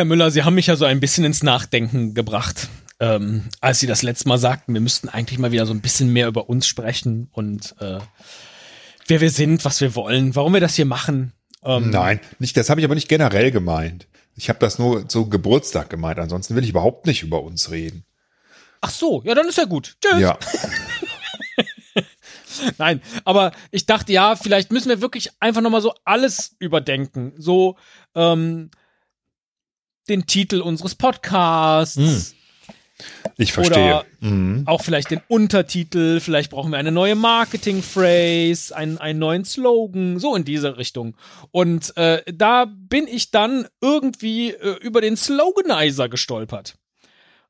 Herr Müller, Sie haben mich ja so ein bisschen ins Nachdenken gebracht, ähm, als Sie das letzte Mal sagten, wir müssten eigentlich mal wieder so ein bisschen mehr über uns sprechen und äh, wer wir sind, was wir wollen, warum wir das hier machen. Ähm, Nein, nicht, das habe ich aber nicht generell gemeint. Ich habe das nur zu Geburtstag gemeint. Ansonsten will ich überhaupt nicht über uns reden. Ach so, ja, dann ist ja gut. Tschüss. Ja. Nein, aber ich dachte, ja, vielleicht müssen wir wirklich einfach nochmal so alles überdenken. So ähm, den Titel unseres Podcasts. Hm. Ich verstehe. Oder mhm. auch vielleicht den Untertitel, vielleicht brauchen wir eine neue Marketing-Phrase, einen, einen neuen Slogan, so in diese Richtung. Und äh, da bin ich dann irgendwie äh, über den Sloganizer gestolpert,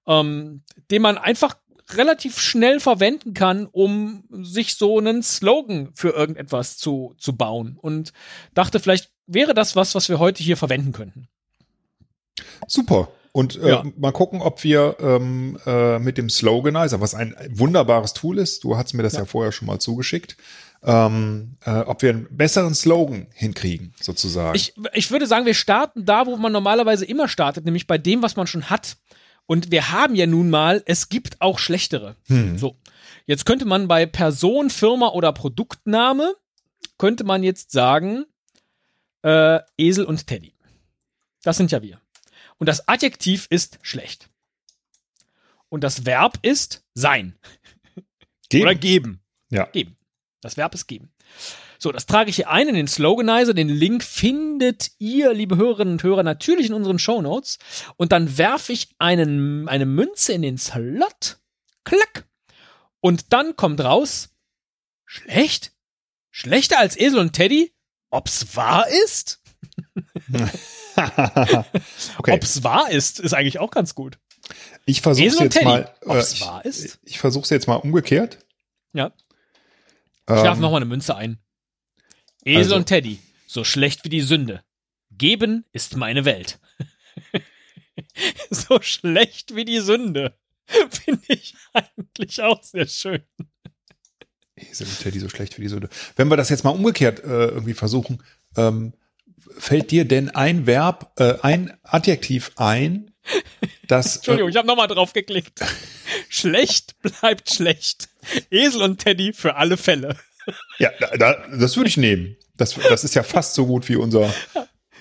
ähm, den man einfach relativ schnell verwenden kann, um sich so einen Slogan für irgendetwas zu, zu bauen. Und dachte, vielleicht wäre das was, was wir heute hier verwenden könnten. Super. Und äh, ja. mal gucken, ob wir ähm, äh, mit dem Sloganizer, was ein wunderbares Tool ist, du hast mir das ja, ja vorher schon mal zugeschickt, ähm, äh, ob wir einen besseren Slogan hinkriegen, sozusagen. Ich, ich würde sagen, wir starten da, wo man normalerweise immer startet, nämlich bei dem, was man schon hat. Und wir haben ja nun mal, es gibt auch schlechtere. Hm. So. Jetzt könnte man bei Person, Firma oder Produktname, könnte man jetzt sagen, äh, Esel und Teddy. Das sind ja wir. Und das Adjektiv ist schlecht. Und das Verb ist sein. Geben. Oder geben. Ja. Geben. Das Verb ist geben. So, das trage ich hier ein in den Sloganizer. Den Link findet ihr, liebe Hörerinnen und Hörer, natürlich in unseren Show Notes. Und dann werfe ich einen, eine Münze in den Slot. Klack. Und dann kommt raus, schlecht? Schlechter als Esel und Teddy? Ob's wahr ist? Okay. Ob's wahr ist, ist eigentlich auch ganz gut. Ich versuche jetzt Teddy. mal. Ob's äh, wahr ist? Ich, ich versuche jetzt mal umgekehrt. Ja. Ich ähm, nochmal eine Münze ein. Esel also, und Teddy, so schlecht wie die Sünde. Geben ist meine Welt. so schlecht wie die Sünde. Finde ich eigentlich auch sehr schön. Esel und Teddy, so schlecht wie die Sünde. Wenn wir das jetzt mal umgekehrt äh, irgendwie versuchen, ähm, fällt dir denn ein Verb, äh, ein Adjektiv ein, das. Entschuldigung, äh, ich habe nochmal drauf geklickt. schlecht bleibt schlecht. Esel und Teddy für alle Fälle. Ja, da, das würde ich nehmen. Das, das ist ja fast so gut wie unser.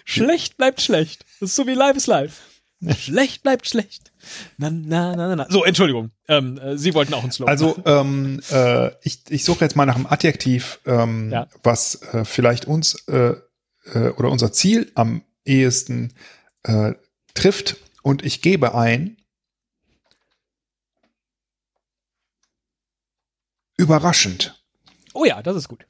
Schlecht bleibt schlecht. Das ist so wie Life is Life. Schlecht bleibt schlecht. Na, na, na, na. So, Entschuldigung. Ähm, äh, Sie wollten auch einen Slogan. Also, ähm, äh, ich, ich suche jetzt mal nach einem Adjektiv, ähm, ja. was äh, vielleicht uns äh, äh, oder unser Ziel am ehesten äh, trifft. Und ich gebe ein überraschend. Oh ja, das ist gut.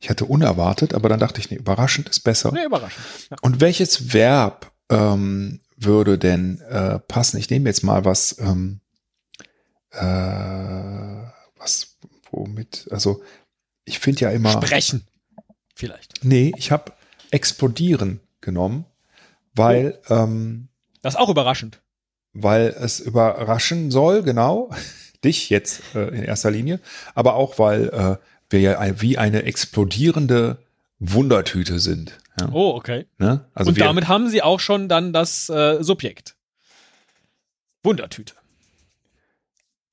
Ich hatte unerwartet, aber dann dachte ich, nee, überraschend ist besser. Nee, überraschend. Ja. Und welches Verb ähm, würde denn äh, passen? Ich nehme jetzt mal was, ähm, äh, was, womit, also ich finde ja immer. Sprechen, vielleicht. Nee, ich habe explodieren genommen, weil. Oh. Ähm, das ist auch überraschend. Weil es überraschen soll, genau. Dich jetzt äh, in erster Linie, aber auch weil äh, wir ja wie eine explodierende Wundertüte sind. Ja. Oh, okay. Ne? Also Und damit haben sie auch schon dann das äh, Subjekt. Wundertüte.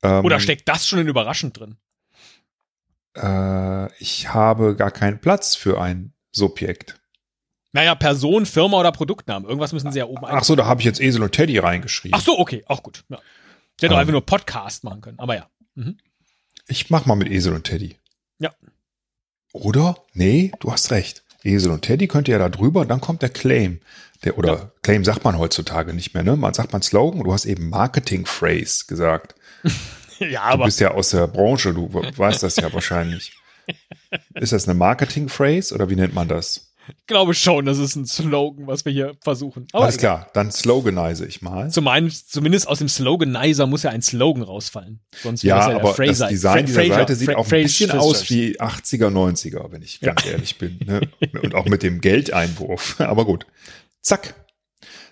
Ähm, Oder steckt das schon in überraschend drin? Äh, ich habe gar keinen Platz für ein Subjekt. Naja, Person, Firma oder Produktname. Irgendwas müssen sie ja oben Ach so, da habe ich jetzt Esel und Teddy reingeschrieben. Ach so, okay, auch gut. Ja. Sie hätten ähm, einfach nur Podcast machen können, aber ja. Mhm. Ich mach mal mit Esel und Teddy. Ja. Oder? Nee, du hast recht. Esel und Teddy könnt ihr ja da drüber, dann kommt der Claim. Der, oder ja. Claim sagt man heutzutage nicht mehr, ne? Man sagt man Slogan, du hast eben Marketing Phrase gesagt. ja, aber. Du bist ja aus der Branche, du weißt das ja wahrscheinlich. Ist das eine Marketing Phrase oder wie nennt man das? Ich glaube schon, das ist ein Slogan, was wir hier versuchen. Aber Alles klar, dann sloganize ich mal. zumindest aus dem Sloganizer muss ja ein Slogan rausfallen. Sonst ja, ja aber Fraser, das Design dieser Fraser, Seite sieht Fra auch ein bisschen Fra aus wie 80er, 90er, wenn ich ganz ja. ehrlich bin. Ne? Und auch mit dem Geldeinwurf. Aber gut. Zack.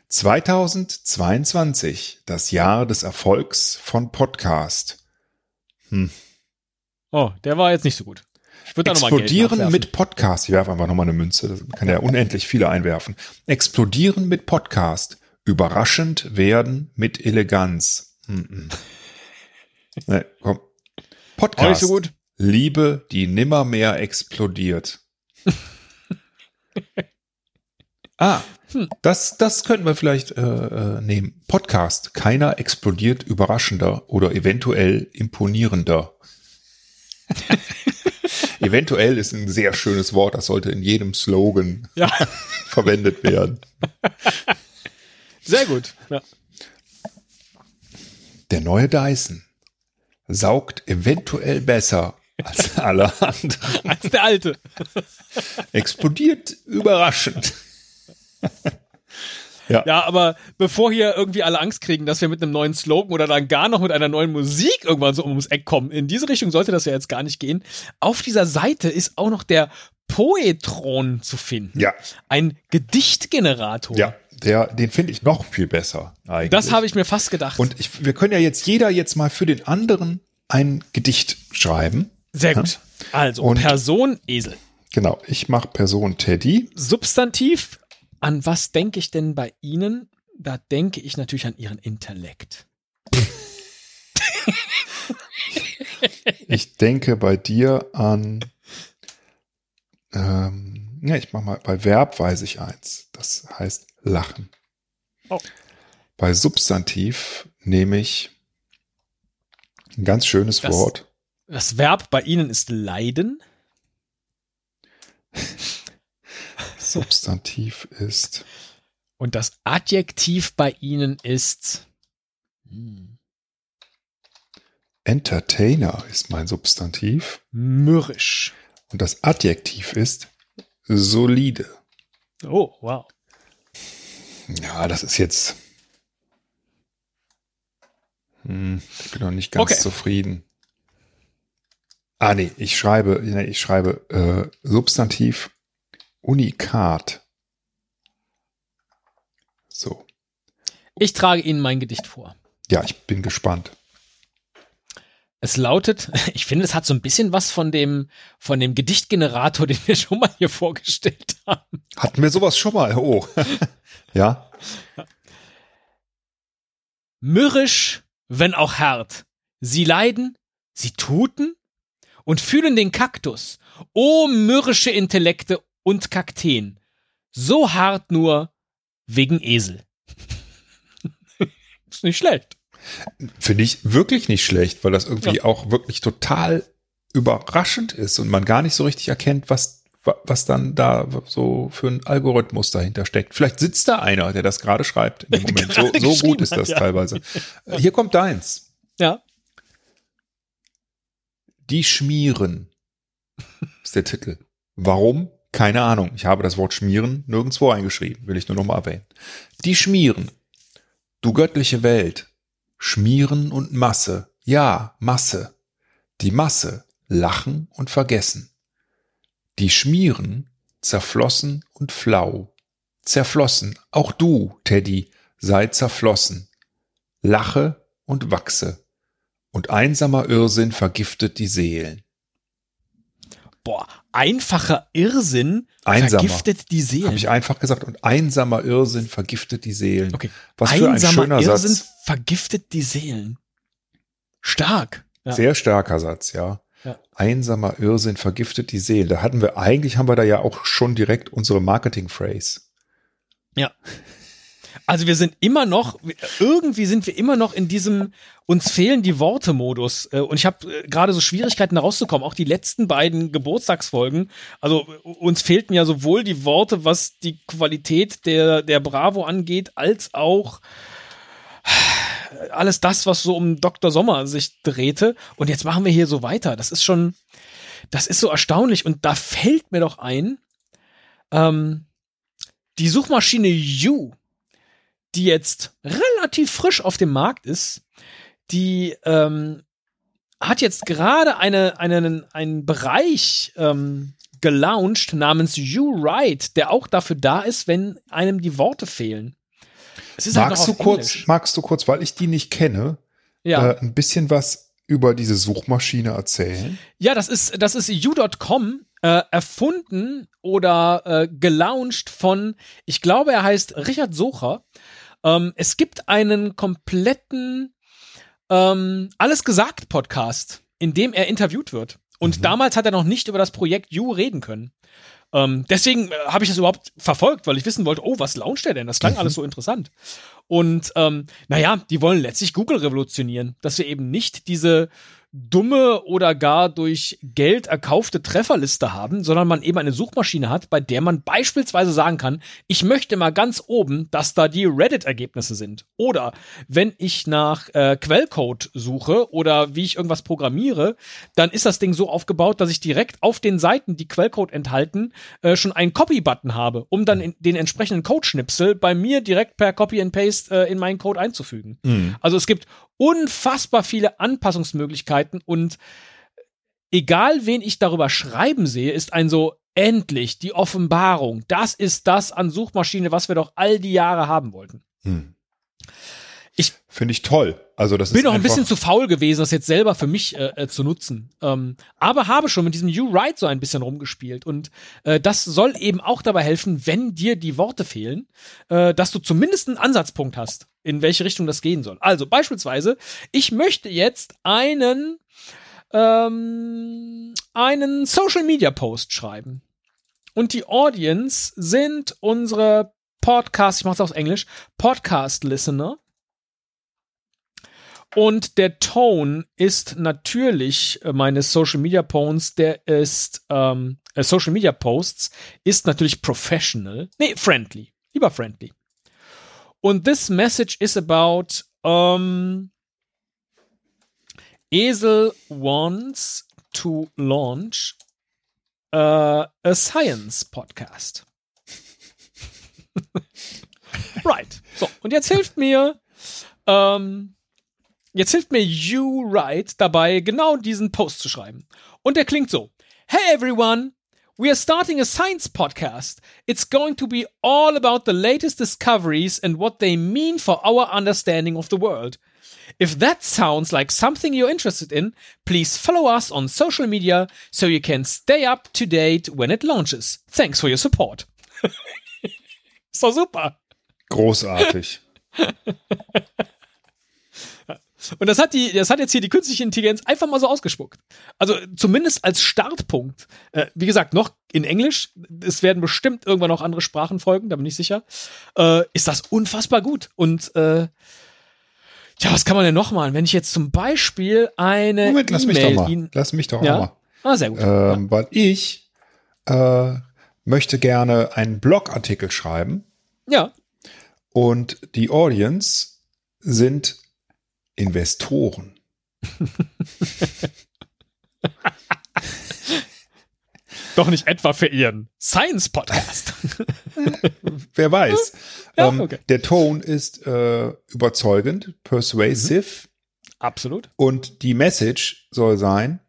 2022, das Jahr des Erfolgs von Podcast. Hm. Oh, der war jetzt nicht so gut. Ich würde da nochmal Explodieren mit Podcast. Ich werfe einfach nochmal eine Münze. Das kann ja unendlich viele einwerfen. Explodieren mit Podcast. Überraschend werden mit Eleganz. Mm -mm. Nee, komm. Podcast. so gut. Liebe, die nimmermehr explodiert. ah, hm. das, das könnten wir vielleicht äh, äh, nehmen. Podcast. Keiner explodiert überraschender oder eventuell imponierender. eventuell ist ein sehr schönes Wort, das sollte in jedem Slogan ja. verwendet werden. Sehr gut. Ja. Der neue Dyson saugt eventuell besser als alle anderen. Als der alte. Explodiert überraschend. Ja. ja, aber bevor hier irgendwie alle Angst kriegen, dass wir mit einem neuen Slogan oder dann gar noch mit einer neuen Musik irgendwann so ums Eck kommen, in diese Richtung sollte das ja jetzt gar nicht gehen. Auf dieser Seite ist auch noch der Poetron zu finden. Ja. Ein Gedichtgenerator. Ja, der, den finde ich noch viel besser. Eigentlich. Das habe ich mir fast gedacht. Und ich, wir können ja jetzt jeder jetzt mal für den anderen ein Gedicht schreiben. Sehr gut. Ja? Also Und Person Esel. Genau, ich mache Person Teddy. Substantiv. An was denke ich denn bei Ihnen? Da denke ich natürlich an Ihren Intellekt. ich denke bei dir an, ähm, ja, ich mache mal, bei Verb weiß ich eins. Das heißt lachen. Oh. Bei Substantiv nehme ich ein ganz schönes das, Wort. Das Verb bei Ihnen ist leiden. Substantiv ist. Und das Adjektiv bei Ihnen ist. Hm. Entertainer ist mein Substantiv. Mürrisch. Und das Adjektiv ist solide. Oh, wow. Ja, das ist jetzt. Hm, ich bin noch nicht ganz okay. zufrieden. Ah, nee, ich schreibe, nee, ich schreibe äh, Substantiv Unikat. So. Ich trage Ihnen mein Gedicht vor. Ja, ich bin gespannt. Es lautet, ich finde, es hat so ein bisschen was von dem, von dem Gedichtgenerator, den wir schon mal hier vorgestellt haben. Hatten wir sowas schon mal? Oh. ja. Mürrisch, wenn auch hart. Sie leiden, sie tuten und fühlen den Kaktus. O mürrische Intellekte und Kakteen. So hart nur wegen Esel. Ist nicht schlecht. Finde ich wirklich nicht schlecht, weil das irgendwie ja. auch wirklich total überraschend ist und man gar nicht so richtig erkennt, was, was dann da so für ein Algorithmus dahinter steckt. Vielleicht sitzt da einer, der das gerade schreibt in dem Moment. So, so gut ist das ja. teilweise. Äh, hier kommt deins. Ja. Die schmieren ist der Titel. Warum? Keine Ahnung. Ich habe das Wort schmieren nirgendwo eingeschrieben, will ich nur noch mal erwähnen. Die schmieren. Du göttliche Welt, Schmieren und Masse, ja, Masse. Die Masse, lachen und vergessen. Die Schmieren, zerflossen und flau. Zerflossen, auch du, Teddy, sei zerflossen. Lache und wachse. Und einsamer Irrsinn vergiftet die Seelen. Boah, einfacher Irrsinn Einsamer. vergiftet die Seelen. Habe ich einfach gesagt. Und einsamer Irrsinn vergiftet die Seelen. Okay. Was für ein schöner Irrsinn Satz. vergiftet die Seelen. Stark. Ja. Sehr starker Satz, ja. ja. Einsamer Irrsinn vergiftet die Seelen. Da hatten wir, eigentlich haben wir da ja auch schon direkt unsere Marketing-Phrase. Ja. Also wir sind immer noch, irgendwie sind wir immer noch in diesem uns fehlen die Worte-Modus. Äh, und ich habe äh, gerade so Schwierigkeiten da rauszukommen. Auch die letzten beiden Geburtstagsfolgen. Also uns fehlten ja sowohl die Worte, was die Qualität der, der Bravo angeht, als auch alles das, was so um Dr. Sommer sich drehte. Und jetzt machen wir hier so weiter. Das ist schon, das ist so erstaunlich. Und da fällt mir doch ein, ähm, die Suchmaschine You die jetzt relativ frisch auf dem Markt ist, die ähm, hat jetzt gerade eine, einen, einen Bereich ähm, gelauncht namens You Write, der auch dafür da ist, wenn einem die Worte fehlen. Halt magst halt du kurz, magst du kurz, weil ich die nicht kenne, ja. äh, ein bisschen was über diese Suchmaschine erzählen? Ja, das ist, das ist you.com, äh, erfunden oder äh, gelauncht von, ich glaube, er heißt Richard Socher. Ähm, es gibt einen kompletten ähm, Alles gesagt Podcast, in dem er interviewt wird. Und mhm. damals hat er noch nicht über das Projekt You reden können. Ähm, deswegen äh, habe ich das überhaupt verfolgt, weil ich wissen wollte, oh, was launcht er denn? Das klang mhm. alles so interessant. Und ähm, naja, die wollen letztlich Google revolutionieren, dass wir eben nicht diese dumme oder gar durch Geld erkaufte Trefferliste haben, sondern man eben eine Suchmaschine hat, bei der man beispielsweise sagen kann, ich möchte mal ganz oben, dass da die Reddit-Ergebnisse sind. Oder wenn ich nach äh, Quellcode suche oder wie ich irgendwas programmiere, dann ist das Ding so aufgebaut, dass ich direkt auf den Seiten, die Quellcode enthalten, äh, schon einen Copy-Button habe, um dann in den entsprechenden Code-Schnipsel bei mir direkt per Copy and Paste äh, in meinen Code einzufügen. Mhm. Also es gibt unfassbar viele Anpassungsmöglichkeiten und egal wen ich darüber schreiben sehe, ist ein so endlich die Offenbarung. Das ist das an Suchmaschine, was wir doch all die Jahre haben wollten. Hm. Ich finde ich toll. Also das bin noch ein bisschen zu faul gewesen, das jetzt selber für mich äh, äh, zu nutzen. Ähm, aber habe schon mit diesem You Write so ein bisschen rumgespielt und äh, das soll eben auch dabei helfen, wenn dir die Worte fehlen, äh, dass du zumindest einen Ansatzpunkt hast, in welche Richtung das gehen soll. Also beispielsweise, ich möchte jetzt einen ähm, einen Social Media Post schreiben und die Audience sind unsere Podcast, ich mache es auf Englisch, Podcast Listener und der Tone ist natürlich äh, meine Social Media Posts, der ist ähm, äh, Social Media Posts ist natürlich professional, nee, friendly, lieber friendly. Und this message is about um, Esel wants to launch uh, a science podcast. right. So, und jetzt hilft mir ähm, Jetzt hilft mir You Write dabei, genau diesen Post zu schreiben. Und der klingt so. Hey everyone! We are starting a science podcast. It's going to be all about the latest discoveries and what they mean for our understanding of the world. If that sounds like something you're interested in, please follow us on social media so you can stay up to date when it launches. Thanks for your support. so super. Großartig. Und das hat die, das hat jetzt hier die künstliche Intelligenz einfach mal so ausgespuckt. Also zumindest als Startpunkt. Äh, wie gesagt, noch in Englisch. Es werden bestimmt irgendwann noch andere Sprachen folgen, da bin ich sicher. Äh, ist das unfassbar gut. Und äh, ja, was kann man denn noch machen? Wenn ich jetzt zum Beispiel eine Moment, lass mich doch mal. Lass mich doch ja? mal. Ah, sehr gut. Ähm, ja. Weil ich äh, möchte gerne einen Blogartikel schreiben. Ja. Und die Audience sind Investoren. Doch nicht etwa für ihren Science-Podcast. Wer weiß. Ja, ähm, okay. Der Ton ist äh, überzeugend, persuasive. Mhm. Absolut. Und die Message soll sein,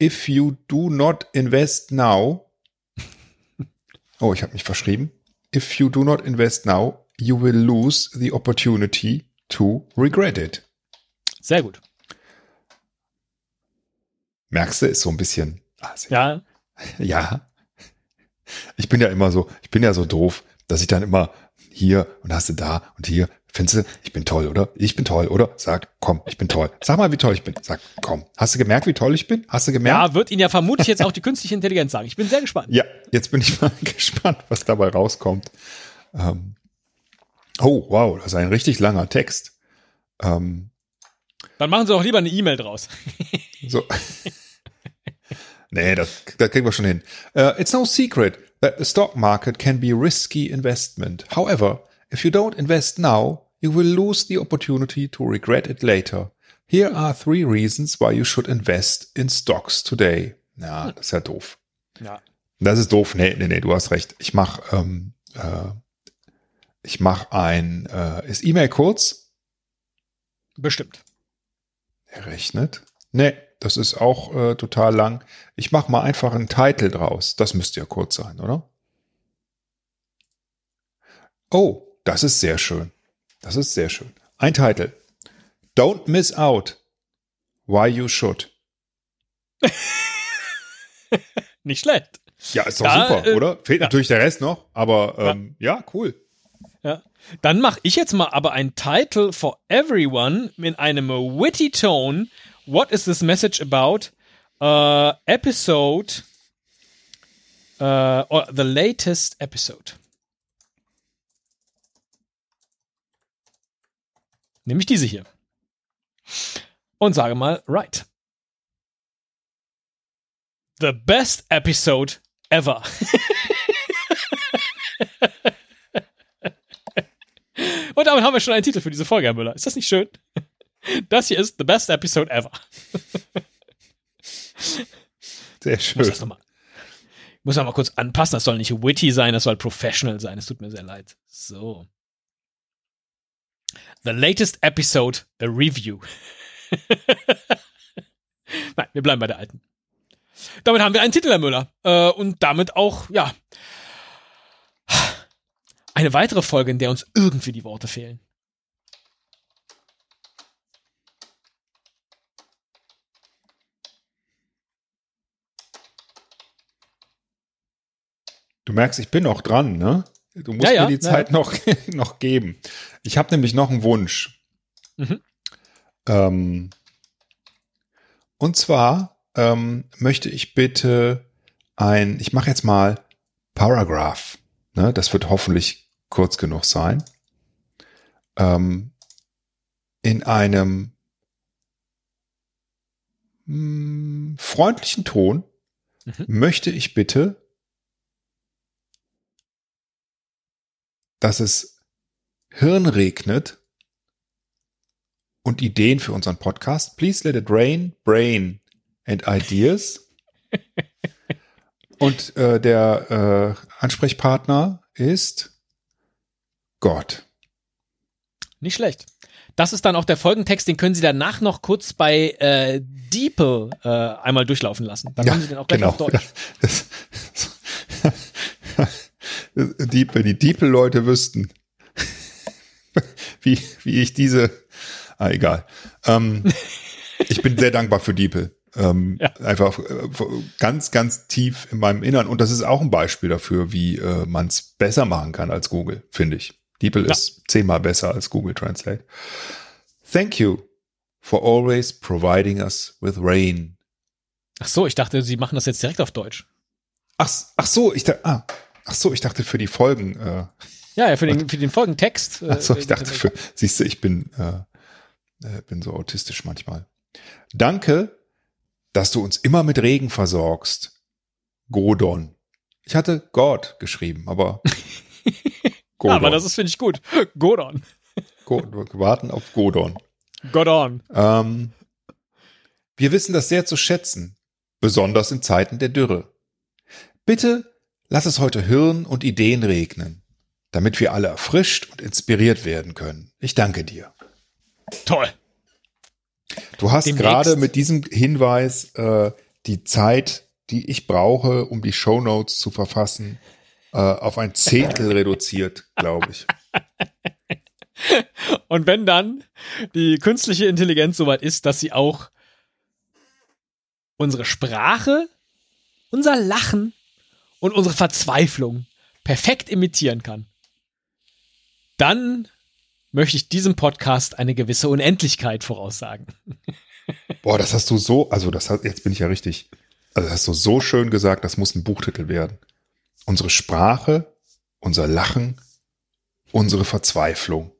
if you do not invest now, oh, ich habe mich verschrieben, if you do not invest now, you will lose the opportunity to regret it. Sehr gut. Merkst du, ist so ein bisschen. Also, ja. Ja. Ich bin ja immer so, ich bin ja so doof, dass ich dann immer hier und hast du da und hier. Findest du, ich bin toll, oder? Ich bin toll, oder? Sag, komm, ich bin toll. Sag mal, wie toll ich bin. Sag, komm. Hast du gemerkt, wie toll ich bin? Hast du gemerkt? Ja, wird Ihnen ja vermutlich jetzt auch die künstliche Intelligenz sagen. Ich bin sehr gespannt. Ja, jetzt bin ich mal gespannt, was dabei rauskommt. Ähm, oh, wow, das ist ein richtig langer Text. Ähm, Dann machen Sie doch lieber eine E-Mail draus. so. nee, das, das kriegen wir schon hin. Uh, it's no secret that the stock market can be a risky investment. However, if you don't invest now, you will lose the opportunity to regret it later. Here are three reasons why you should invest in stocks today. Ja, das ist ja doof. Ja. Das ist doof. Nee, nee, nee, du hast recht. Ich mach, ähm, äh, ich mach ein, äh, ist E-Mail kurz? Bestimmt. Er rechnet. Nee, das ist auch äh, total lang. Ich mache mal einfach einen Titel draus. Das müsste ja kurz sein, oder? Oh, das ist sehr schön. Das ist sehr schön. Ein Titel. Don't miss out. Why you should. Nicht schlecht. Ja, ist doch ja, super, äh, oder? Fehlt ja. natürlich der Rest noch, aber ähm, ja. ja, cool. Ja. Dann mache ich jetzt mal aber ein Title for everyone in einem witty tone. What is this message about? Uh, episode uh, or the latest episode. Nämlich diese hier. Und sage mal, right. The best episode ever. Und damit haben wir schon einen Titel für diese Folge, Herr Müller. Ist das nicht schön? Das hier ist the best episode ever. Sehr schön. Muss das nochmal, muss noch mal kurz anpassen. Das soll nicht witty sein, das soll professional sein. Es tut mir sehr leid. So. The latest episode, a review. Nein, wir bleiben bei der alten. Damit haben wir einen Titel, Herr Müller. Äh, und damit auch, ja, eine weitere Folge, in der uns irgendwie die Worte fehlen. Du merkst, ich bin noch dran, ne? Du musst ja, ja, mir die Zeit ja. noch, noch geben. Ich habe nämlich noch einen Wunsch. Mhm. Ähm, und zwar ähm, möchte ich bitte ein, ich mache jetzt mal Paragraph. Ne? Das wird hoffentlich kurz genug sein. Ähm, in einem mh, hm, freundlichen Ton mhm. möchte ich bitte, dass es Hirn regnet und Ideen für unseren Podcast. Please let it rain, brain and ideas. und äh, der äh, Ansprechpartner ist Gott. Nicht schlecht. Das ist dann auch der Folgentext, den können Sie danach noch kurz bei äh, DeepL äh, einmal durchlaufen lassen. Dann ja, haben Sie den auch gleich genau. auf Deutsch. Deep, wenn die DeepL-Leute wüssten, wie, wie ich diese, ah, egal. Ähm, ich bin sehr dankbar für DeepL. Ähm, ja. Einfach äh, ganz, ganz tief in meinem Innern. Und das ist auch ein Beispiel dafür, wie äh, man es besser machen kann als Google, finde ich. DeepL ja. ist zehnmal besser als Google Translate. Thank you for always providing us with rain. Ach so, ich dachte, Sie machen das jetzt direkt auf Deutsch. Ach, ach so, ich dachte, ah, ach so, ich dachte für die Folgen. Äh, ja, ja, für den, für den Folgentext. Äh, ach so, ich dachte für, siehst du, ich bin, äh, äh, bin so autistisch manchmal. Danke, dass du uns immer mit Regen versorgst. Godon. Ich hatte God geschrieben, aber Godon. Ja, aber das ist, finde ich, gut. Godon. Go warten auf Godon. Godon. Ähm, wir wissen das sehr zu schätzen, besonders in Zeiten der Dürre. Bitte lass es heute Hirn und Ideen regnen, damit wir alle erfrischt und inspiriert werden können. Ich danke dir. Toll. Du hast gerade mit diesem Hinweis äh, die Zeit, die ich brauche, um die Show Notes zu verfassen, äh, auf ein Zehntel reduziert, glaube ich. Und wenn dann die künstliche Intelligenz soweit ist, dass sie auch unsere Sprache, unser Lachen und unsere Verzweiflung perfekt imitieren kann, dann möchte ich diesem Podcast eine gewisse Unendlichkeit voraussagen. Boah, das hast du so, also das hat, jetzt bin ich ja richtig, also das hast du so schön gesagt, das muss ein Buchtitel werden unsere Sprache, unser Lachen, unsere Verzweiflung.